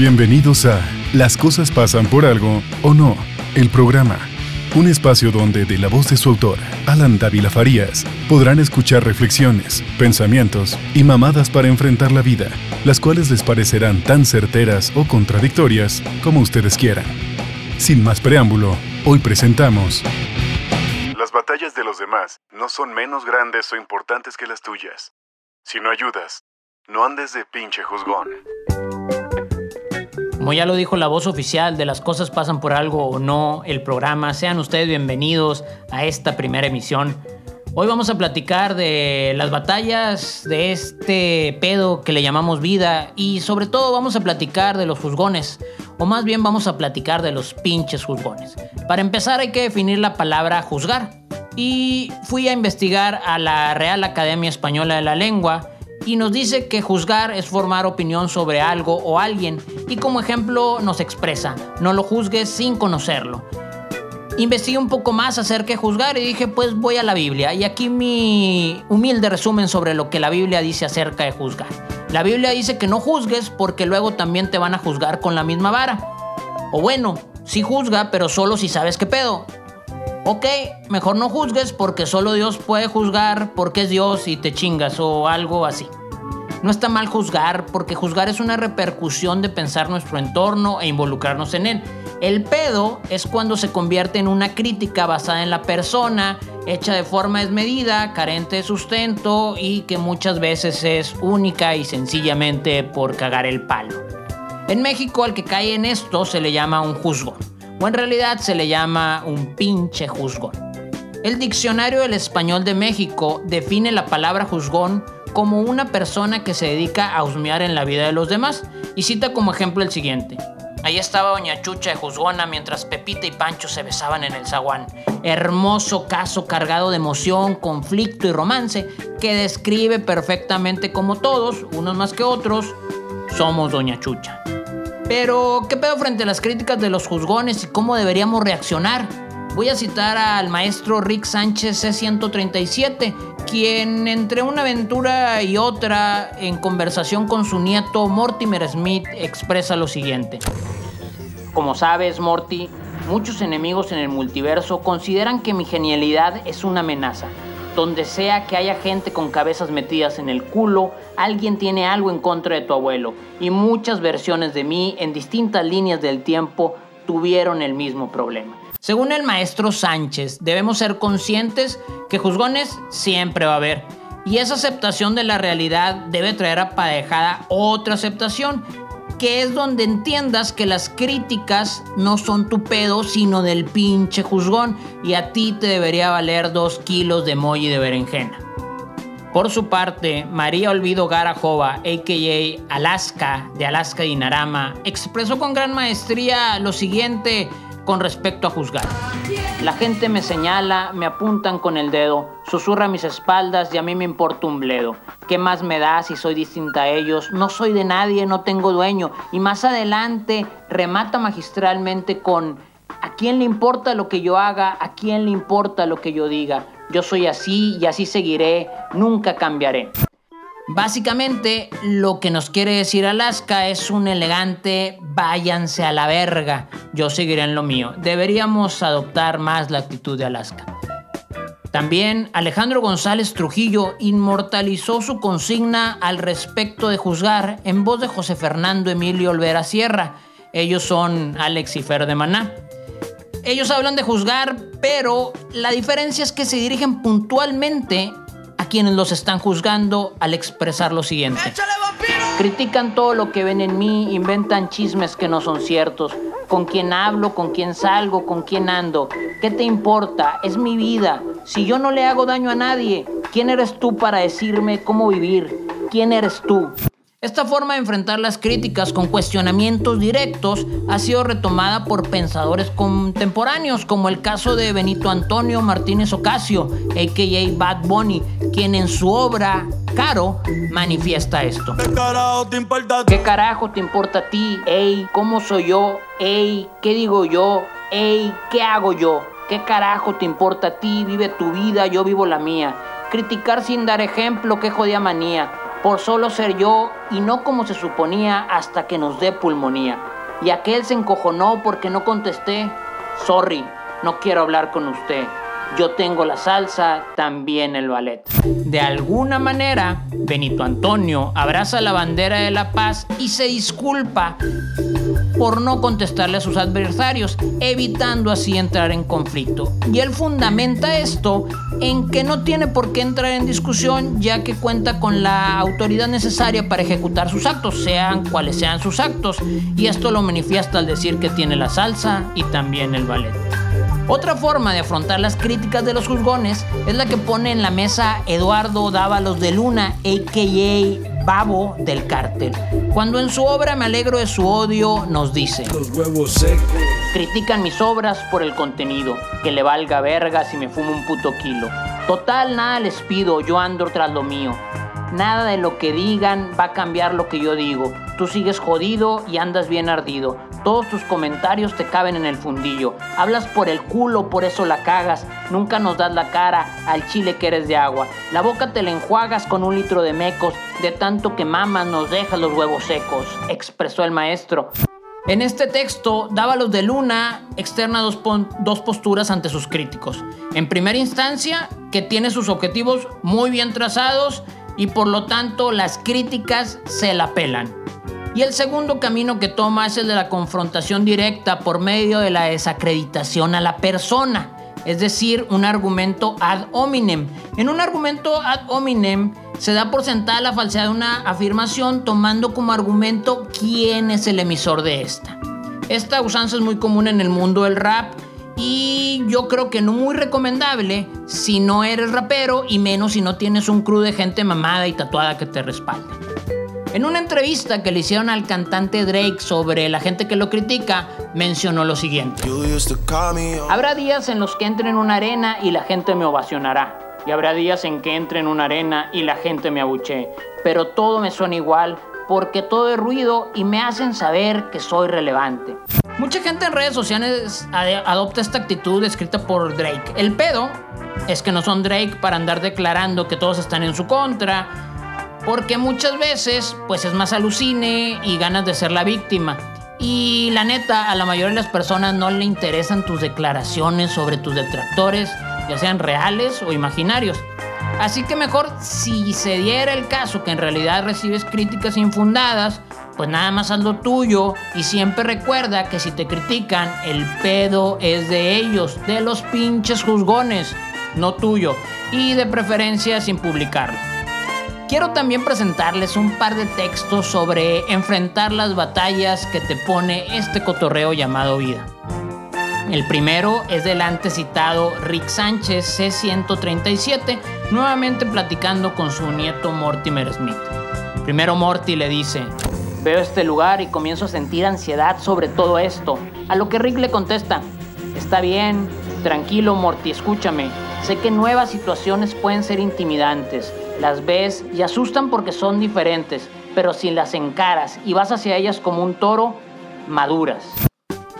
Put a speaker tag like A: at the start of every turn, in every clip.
A: Bienvenidos a Las cosas pasan por algo o no, el programa. Un espacio donde, de la voz de su autor, Alan Dávila Farías, podrán escuchar reflexiones, pensamientos y mamadas para enfrentar la vida, las cuales les parecerán tan certeras o contradictorias como ustedes quieran. Sin más preámbulo, hoy presentamos... Las batallas de los demás no son menos grandes o importantes que las tuyas. Si no ayudas, no andes de pinche juzgón.
B: Como ya lo dijo la voz oficial de Las cosas pasan por algo o no, el programa, sean ustedes bienvenidos a esta primera emisión. Hoy vamos a platicar de las batallas de este pedo que le llamamos vida y sobre todo vamos a platicar de los juzgones, o más bien vamos a platicar de los pinches juzgones. Para empezar hay que definir la palabra juzgar y fui a investigar a la Real Academia Española de la Lengua y nos dice que juzgar es formar opinión sobre algo o alguien y como ejemplo nos expresa, no lo juzgues sin conocerlo. Investigué un poco más acerca de juzgar y dije pues voy a la Biblia y aquí mi humilde resumen sobre lo que la Biblia dice acerca de juzgar. La Biblia dice que no juzgues porque luego también te van a juzgar con la misma vara. O bueno, sí juzga pero solo si sabes qué pedo. Ok, mejor no juzgues porque solo Dios puede juzgar porque es Dios y te chingas o algo así. No está mal juzgar porque juzgar es una repercusión de pensar nuestro entorno e involucrarnos en él. El pedo es cuando se convierte en una crítica basada en la persona, hecha de forma desmedida, carente de sustento y que muchas veces es única y sencillamente por cagar el palo. En México al que cae en esto se le llama un juzgón o en realidad se le llama un pinche juzgón. El Diccionario del Español de México define la palabra juzgón como una persona que se dedica a husmear en la vida de los demás y cita como ejemplo el siguiente. Ahí estaba Doña Chucha de Juzgona mientras Pepita y Pancho se besaban en el zaguán. Hermoso caso cargado de emoción, conflicto y romance que describe perfectamente como todos, unos más que otros, somos Doña Chucha. Pero, ¿qué pedo frente a las críticas de los juzgones y cómo deberíamos reaccionar? Voy a citar al maestro Rick Sánchez C137, quien entre una aventura y otra, en conversación con su nieto Mortimer Smith, expresa lo siguiente. Como sabes, Morty, muchos enemigos en el multiverso consideran que mi genialidad es una amenaza. Donde sea que haya gente con cabezas metidas en el culo, alguien tiene algo en contra de tu abuelo. Y muchas versiones de mí en distintas líneas del tiempo tuvieron el mismo problema. Según el maestro Sánchez, debemos ser conscientes que juzgones siempre va a haber. Y esa aceptación de la realidad debe traer aparejada otra aceptación que es donde entiendas que las críticas no son tu pedo, sino del pinche juzgón, y a ti te debería valer dos kilos de moji de berenjena. Por su parte, María Olvido Garajova, a.k.a. Alaska, de Alaska Dinarama, expresó con gran maestría lo siguiente con respecto a juzgar. La gente me señala, me apuntan con el dedo, susurra mis espaldas y a mí me importa un bledo. ¿Qué más me da si soy distinta a ellos? No soy de nadie, no tengo dueño. Y más adelante remata magistralmente con ¿a quién le importa lo que yo haga? ¿A quién le importa lo que yo diga? Yo soy así y así seguiré, nunca cambiaré. Básicamente, lo que nos quiere decir Alaska es un elegante váyanse a la verga, yo seguiré en lo mío. Deberíamos adoptar más la actitud de Alaska. También Alejandro González Trujillo inmortalizó su consigna al respecto de juzgar en voz de José Fernando Emilio Olvera Sierra. Ellos son Alex y Fer de Maná. Ellos hablan de juzgar, pero la diferencia es que se dirigen puntualmente quienes los están juzgando al expresar lo siguiente. Critican todo lo que ven en mí, inventan chismes que no son ciertos. Con quién hablo, con quién salgo, con quién ando. ¿Qué te importa? Es mi vida. Si yo no le hago daño a nadie, ¿quién eres tú para decirme cómo vivir? ¿Quién eres tú? Esta forma de enfrentar las críticas con cuestionamientos directos ha sido retomada por pensadores contemporáneos, como el caso de Benito Antonio Martínez Ocasio, a.k.a. Bad Bunny, quien en su obra Caro manifiesta esto. ¿Qué carajo te importa? ¿Qué carajo te importa a ti? Ey, ¿cómo soy yo? Ey, ¿qué digo yo? Ey, ¿qué hago yo? ¿Qué carajo te importa a ti? Vive tu vida, yo vivo la mía. Criticar sin dar ejemplo, qué jodida manía por solo ser yo y no como se suponía hasta que nos dé pulmonía. Y aquel se encojonó porque no contesté. Sorry, no quiero hablar con usted. Yo tengo la salsa, también el ballet. De alguna manera, Benito Antonio abraza la bandera de la paz y se disculpa por no contestarle a sus adversarios, evitando así entrar en conflicto. Y él fundamenta esto en que no tiene por qué entrar en discusión ya que cuenta con la autoridad necesaria para ejecutar sus actos, sean cuales sean sus actos, y esto lo manifiesta al decir que tiene la salsa y también el ballet. Otra forma de afrontar las críticas de los juzgones es la que pone en la mesa Eduardo Dávalos de Luna, a.k.a. Babo del Cártel, cuando en su obra Me alegro de su odio nos dice: Los huevos secos. Critican mis obras por el contenido, que le valga verga si me fumo un puto kilo. Total, nada les pido, yo ando tras lo mío. Nada de lo que digan va a cambiar lo que yo digo. Tú sigues jodido y andas bien ardido. Todos tus comentarios te caben en el fundillo. Hablas por el culo, por eso la cagas. Nunca nos das la cara al chile que eres de agua. La boca te la enjuagas con un litro de mecos. De tanto que mamas nos dejas los huevos secos, expresó el maestro. En este texto, Dávalos de Luna externa dos, dos, posturas ante sus críticos. En primera instancia, que tiene sus objetivos muy bien trazados y por lo tanto las críticas se la pelan. Y el segundo camino que toma es el de la confrontación directa por medio de la desacreditación a la persona, es decir, un argumento ad hominem. En un argumento ad hominem se da por sentada la falsedad de una afirmación tomando como argumento quién es el emisor de esta. Esta usanza es muy común en el mundo del rap y yo creo que no muy recomendable si no eres rapero y menos si no tienes un crew de gente mamada y tatuada que te respalde. En una entrevista que le hicieron al cantante Drake sobre la gente que lo critica, mencionó lo siguiente. Habrá días en los que entre en una arena y la gente me ovacionará. Y habrá días en que entre en una arena y la gente me abuche. Pero todo me suena igual porque todo es ruido y me hacen saber que soy relevante. Mucha gente en redes sociales adopta esta actitud escrita por Drake. El pedo es que no son Drake para andar declarando que todos están en su contra, porque muchas veces pues es más alucine y ganas de ser la víctima. Y la neta, a la mayoría de las personas no le interesan tus declaraciones sobre tus detractores, ya sean reales o imaginarios. Así que mejor si se diera el caso que en realidad recibes críticas infundadas, pues nada más haz lo tuyo y siempre recuerda que si te critican, el pedo es de ellos, de los pinches juzgones, no tuyo, y de preferencia sin publicarlo. Quiero también presentarles un par de textos sobre enfrentar las batallas que te pone este cotorreo llamado vida. El primero es del antes citado Rick Sánchez C137, nuevamente platicando con su nieto Mortimer Smith. Primero Morty le dice, Veo este lugar y comienzo a sentir ansiedad sobre todo esto. A lo que Rick le contesta, está bien, tranquilo Morty, escúchame. Sé que nuevas situaciones pueden ser intimidantes. Las ves y asustan porque son diferentes, pero si las encaras y vas hacia ellas como un toro, maduras.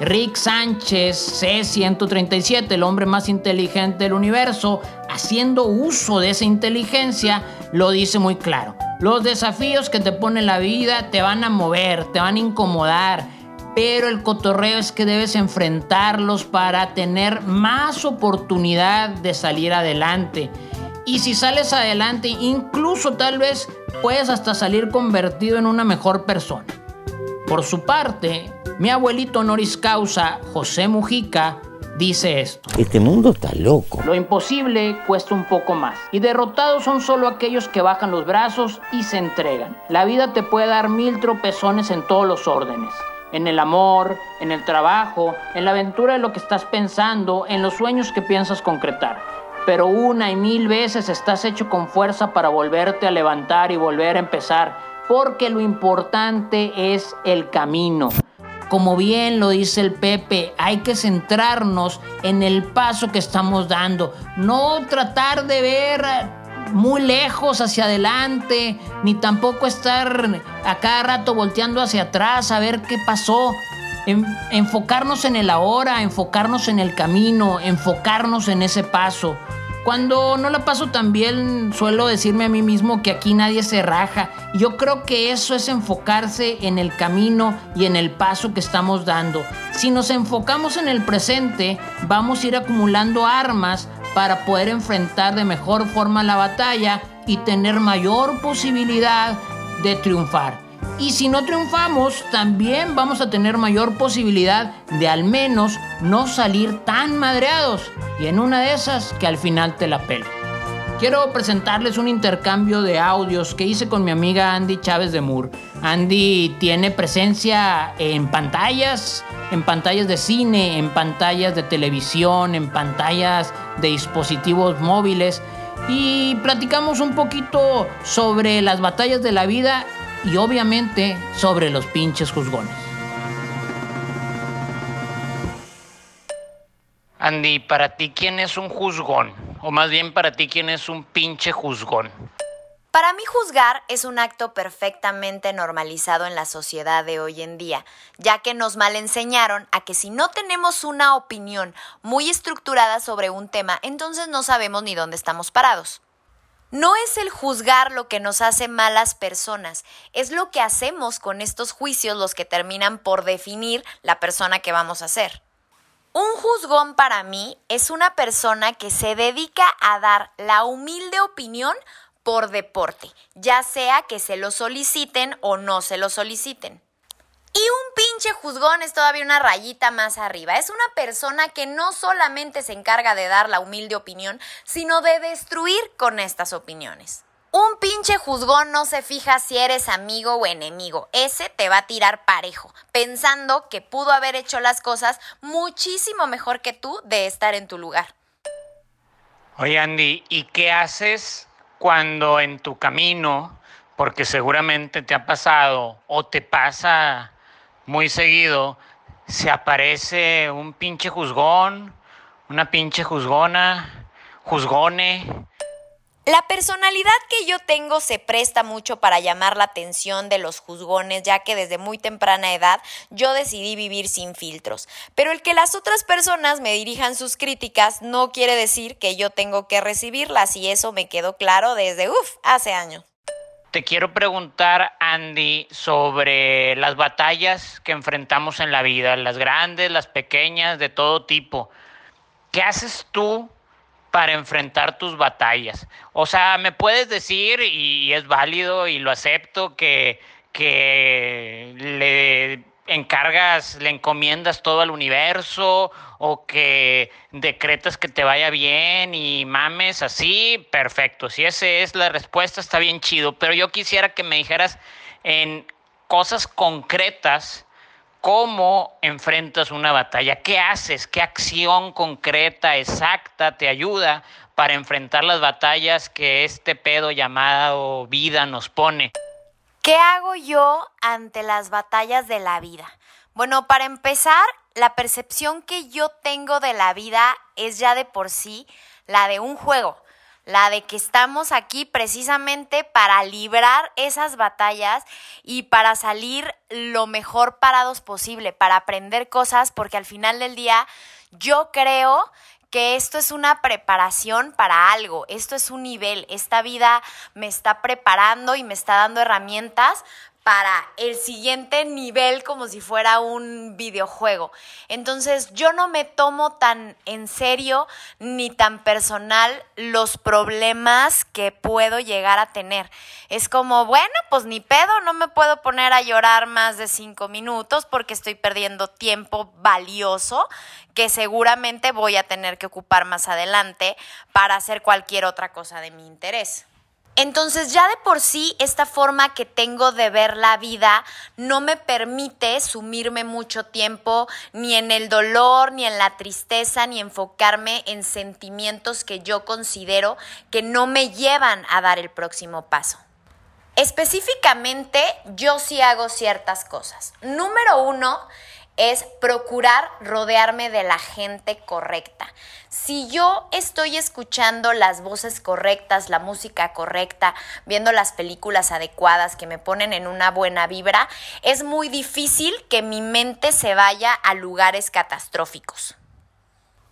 B: Rick Sánchez, C137, el hombre más inteligente del universo, haciendo uso de esa inteligencia, lo dice muy claro. Los desafíos que te pone la vida te van a mover, te van a incomodar, pero el cotorreo es que debes enfrentarlos para tener más oportunidad de salir adelante. Y si sales adelante, incluso tal vez puedes hasta salir convertido en una mejor persona. Por su parte, mi abuelito honoris causa, José Mujica, dice esto.
C: Este mundo está loco.
B: Lo imposible cuesta un poco más. Y derrotados son solo aquellos que bajan los brazos y se entregan. La vida te puede dar mil tropezones en todos los órdenes. En el amor, en el trabajo, en la aventura de lo que estás pensando, en los sueños que piensas concretar. Pero una y mil veces estás hecho con fuerza para volverte a levantar y volver a empezar. Porque lo importante es el camino. Como bien lo dice el Pepe, hay que centrarnos en el paso que estamos dando, no tratar de ver muy lejos hacia adelante, ni tampoco estar a cada rato volteando hacia atrás a ver qué pasó. enfocarnos en el ahora, enfocarnos en el camino, enfocarnos en ese paso. Cuando no la paso tan bien, suelo decirme a mí mismo que aquí nadie se raja. Yo creo que eso es enfocarse en el camino y en el paso que estamos dando. Si nos enfocamos en el presente, vamos a ir acumulando armas para poder enfrentar de mejor forma la batalla y tener mayor posibilidad de triunfar. Y si no triunfamos, también vamos a tener mayor posibilidad de al menos no salir tan madreados. Y en una de esas, que al final te la pele. Quiero presentarles un intercambio de audios que hice con mi amiga Andy Chávez de Moore. Andy tiene presencia en pantallas, en pantallas de cine, en pantallas de televisión, en pantallas de dispositivos móviles y platicamos un poquito sobre las batallas de la vida y obviamente sobre los pinches juzgones. Andy, para ti, ¿quién es un juzgón? O más bien, para ti, ¿quién es un pinche juzgón?
C: Para mí juzgar es un acto perfectamente normalizado en la sociedad de hoy en día, ya que nos mal enseñaron a que si no tenemos una opinión muy estructurada sobre un tema, entonces no sabemos ni dónde estamos parados. No es el juzgar lo que nos hace malas personas, es lo que hacemos con estos juicios los que terminan por definir la persona que vamos a ser. Un juzgón para mí es una persona que se dedica a dar la humilde opinión por deporte, ya sea que se lo soliciten o no se lo soliciten. Y un pinche juzgón es todavía una rayita más arriba. Es una persona que no solamente se encarga de dar la humilde opinión, sino de destruir con estas opiniones. Un pinche juzgón no se fija si eres amigo o enemigo. Ese te va a tirar parejo, pensando que pudo haber hecho las cosas muchísimo mejor que tú de estar en tu lugar.
B: Oye Andy, ¿y qué haces cuando en tu camino, porque seguramente te ha pasado o te pasa muy seguido se aparece un pinche juzgón, una pinche juzgona, juzgone.
C: La personalidad que yo tengo se presta mucho para llamar la atención de los juzgones, ya que desde muy temprana edad yo decidí vivir sin filtros. Pero el que las otras personas me dirijan sus críticas no quiere decir que yo tengo que recibirlas y eso me quedó claro desde, uff, hace años.
B: Te quiero preguntar, Andy, sobre las batallas que enfrentamos en la vida, las grandes, las pequeñas, de todo tipo. ¿Qué haces tú para enfrentar tus batallas? O sea, me puedes decir, y es válido y lo acepto, que, que le encargas, le encomiendas todo al universo o que decretas que te vaya bien y mames así, perfecto. Si esa es la respuesta, está bien chido. Pero yo quisiera que me dijeras en cosas concretas cómo enfrentas una batalla, qué haces, qué acción concreta, exacta te ayuda para enfrentar las batallas que este pedo llamado vida nos pone.
C: ¿Qué hago yo ante las batallas de la vida? Bueno, para empezar, la percepción que yo tengo de la vida es ya de por sí la de un juego, la de que estamos aquí precisamente para librar esas batallas y para salir lo mejor parados posible, para aprender cosas, porque al final del día yo creo que esto es una preparación para algo, esto es un nivel, esta vida me está preparando y me está dando herramientas para el siguiente nivel como si fuera un videojuego. Entonces yo no me tomo tan en serio ni tan personal los problemas que puedo llegar a tener. Es como, bueno, pues ni pedo, no me puedo poner a llorar más de cinco minutos porque estoy perdiendo tiempo valioso que seguramente voy a tener que ocupar más adelante para hacer cualquier otra cosa de mi interés. Entonces ya de por sí esta forma que tengo de ver la vida no me permite sumirme mucho tiempo ni en el dolor, ni en la tristeza, ni enfocarme en sentimientos que yo considero que no me llevan a dar el próximo paso. Específicamente, yo sí hago ciertas cosas. Número uno, es procurar rodearme de la gente correcta. Si yo estoy escuchando las voces correctas, la música correcta, viendo las películas adecuadas que me ponen en una buena vibra, es muy difícil que mi mente se vaya a lugares catastróficos.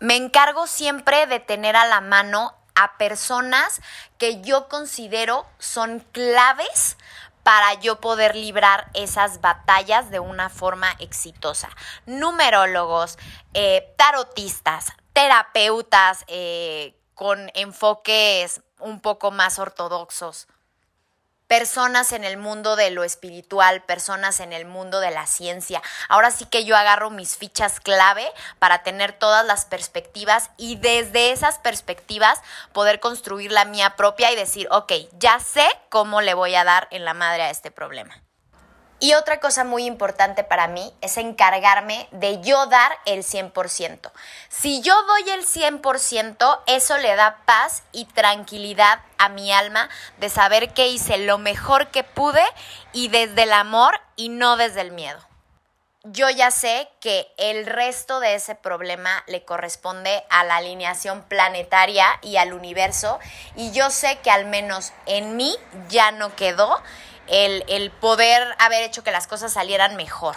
C: Me encargo siempre de tener a la mano a personas que yo considero son claves para yo poder librar esas batallas de una forma exitosa. Numerólogos, eh, tarotistas, terapeutas eh, con enfoques un poco más ortodoxos, personas en el mundo de lo espiritual, personas en el mundo de la ciencia. Ahora sí que yo agarro mis fichas clave para tener todas las perspectivas y desde esas perspectivas poder construir la mía propia y decir, ok, ya sé cómo le voy a dar en la madre a este problema. Y otra cosa muy importante para mí es encargarme de yo dar el 100%. Si yo doy el 100%, eso le da paz y tranquilidad a mi alma de saber que hice lo mejor que pude y desde el amor y no desde el miedo. Yo ya sé que el resto de ese problema le corresponde a la alineación planetaria y al universo y yo sé que al menos en mí ya no quedó el, poder haber hecho que las cosas salieran mejor.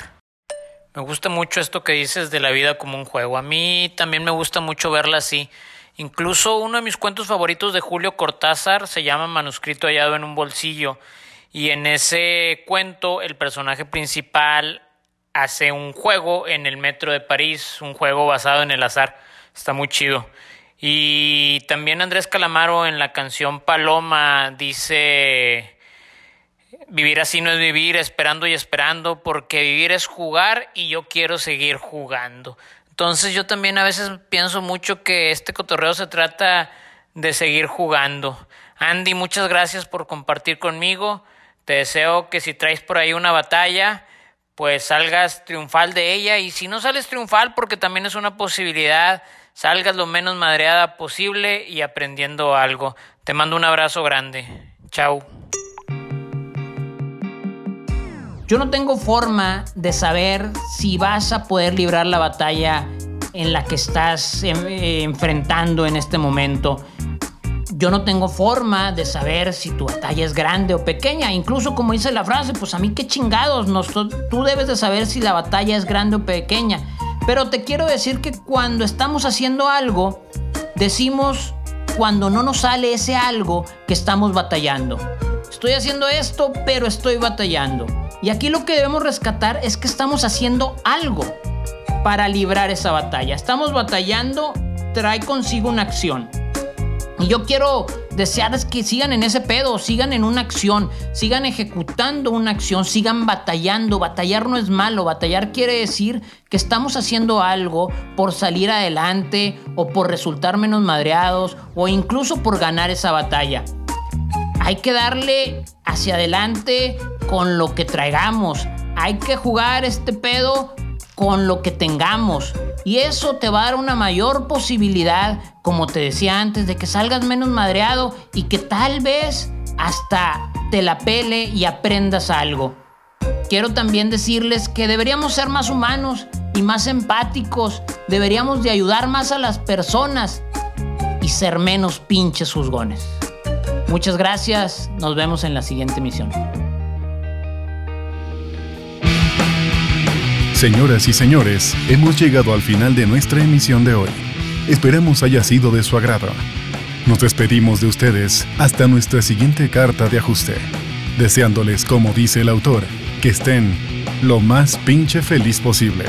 B: Me gusta mucho esto que dices de la vida como un juego. A mí también me gusta mucho verla así. Incluso uno de mis cuentos favoritos de Julio Cortázar se llama Manuscrito hallado en un bolsillo. Y en ese cuento el personaje principal hace un juego en el metro de París, un juego basado en el azar. Está muy chido. Y también Andrés Calamaro en la canción Paloma dice Vivir así no es vivir esperando y esperando, porque vivir es jugar y yo quiero seguir jugando. Entonces yo también a veces pienso mucho que este cotorreo se trata de seguir jugando. Andy, muchas gracias por compartir conmigo. Te deseo que si traes por ahí una batalla, pues salgas triunfal de ella. Y si no sales triunfal, porque también es una posibilidad, salgas lo menos madreada posible y aprendiendo algo. Te mando un abrazo grande. Chao. Yo no tengo forma de saber si vas a poder librar la batalla en la que estás em, eh, enfrentando en este momento. Yo no tengo forma de saber si tu batalla es grande o pequeña. Incluso como dice la frase, pues a mí qué chingados. No, tú debes de saber si la batalla es grande o pequeña. Pero te quiero decir que cuando estamos haciendo algo, decimos cuando no nos sale ese algo que estamos batallando. Estoy haciendo esto, pero estoy batallando. Y aquí lo que debemos rescatar es que estamos haciendo algo para librar esa batalla. Estamos batallando, trae consigo una acción. Y yo quiero desearles que sigan en ese pedo, sigan en una acción, sigan ejecutando una acción, sigan batallando. Batallar no es malo, batallar quiere decir que estamos haciendo algo por salir adelante o por resultar menos madreados o incluso por ganar esa batalla. Hay que darle hacia adelante con lo que traigamos. Hay que jugar este pedo con lo que tengamos. Y eso te va a dar una mayor posibilidad, como te decía antes, de que salgas menos madreado y que tal vez hasta te la pele y aprendas algo. Quiero también decirles que deberíamos ser más humanos y más empáticos. Deberíamos de ayudar más a las personas y ser menos pinches juzgones. Muchas gracias, nos vemos en la siguiente emisión.
A: Señoras y señores, hemos llegado al final de nuestra emisión de hoy. Esperamos haya sido de su agrado. Nos despedimos de ustedes hasta nuestra siguiente carta de ajuste, deseándoles, como dice el autor, que estén lo más pinche feliz posible.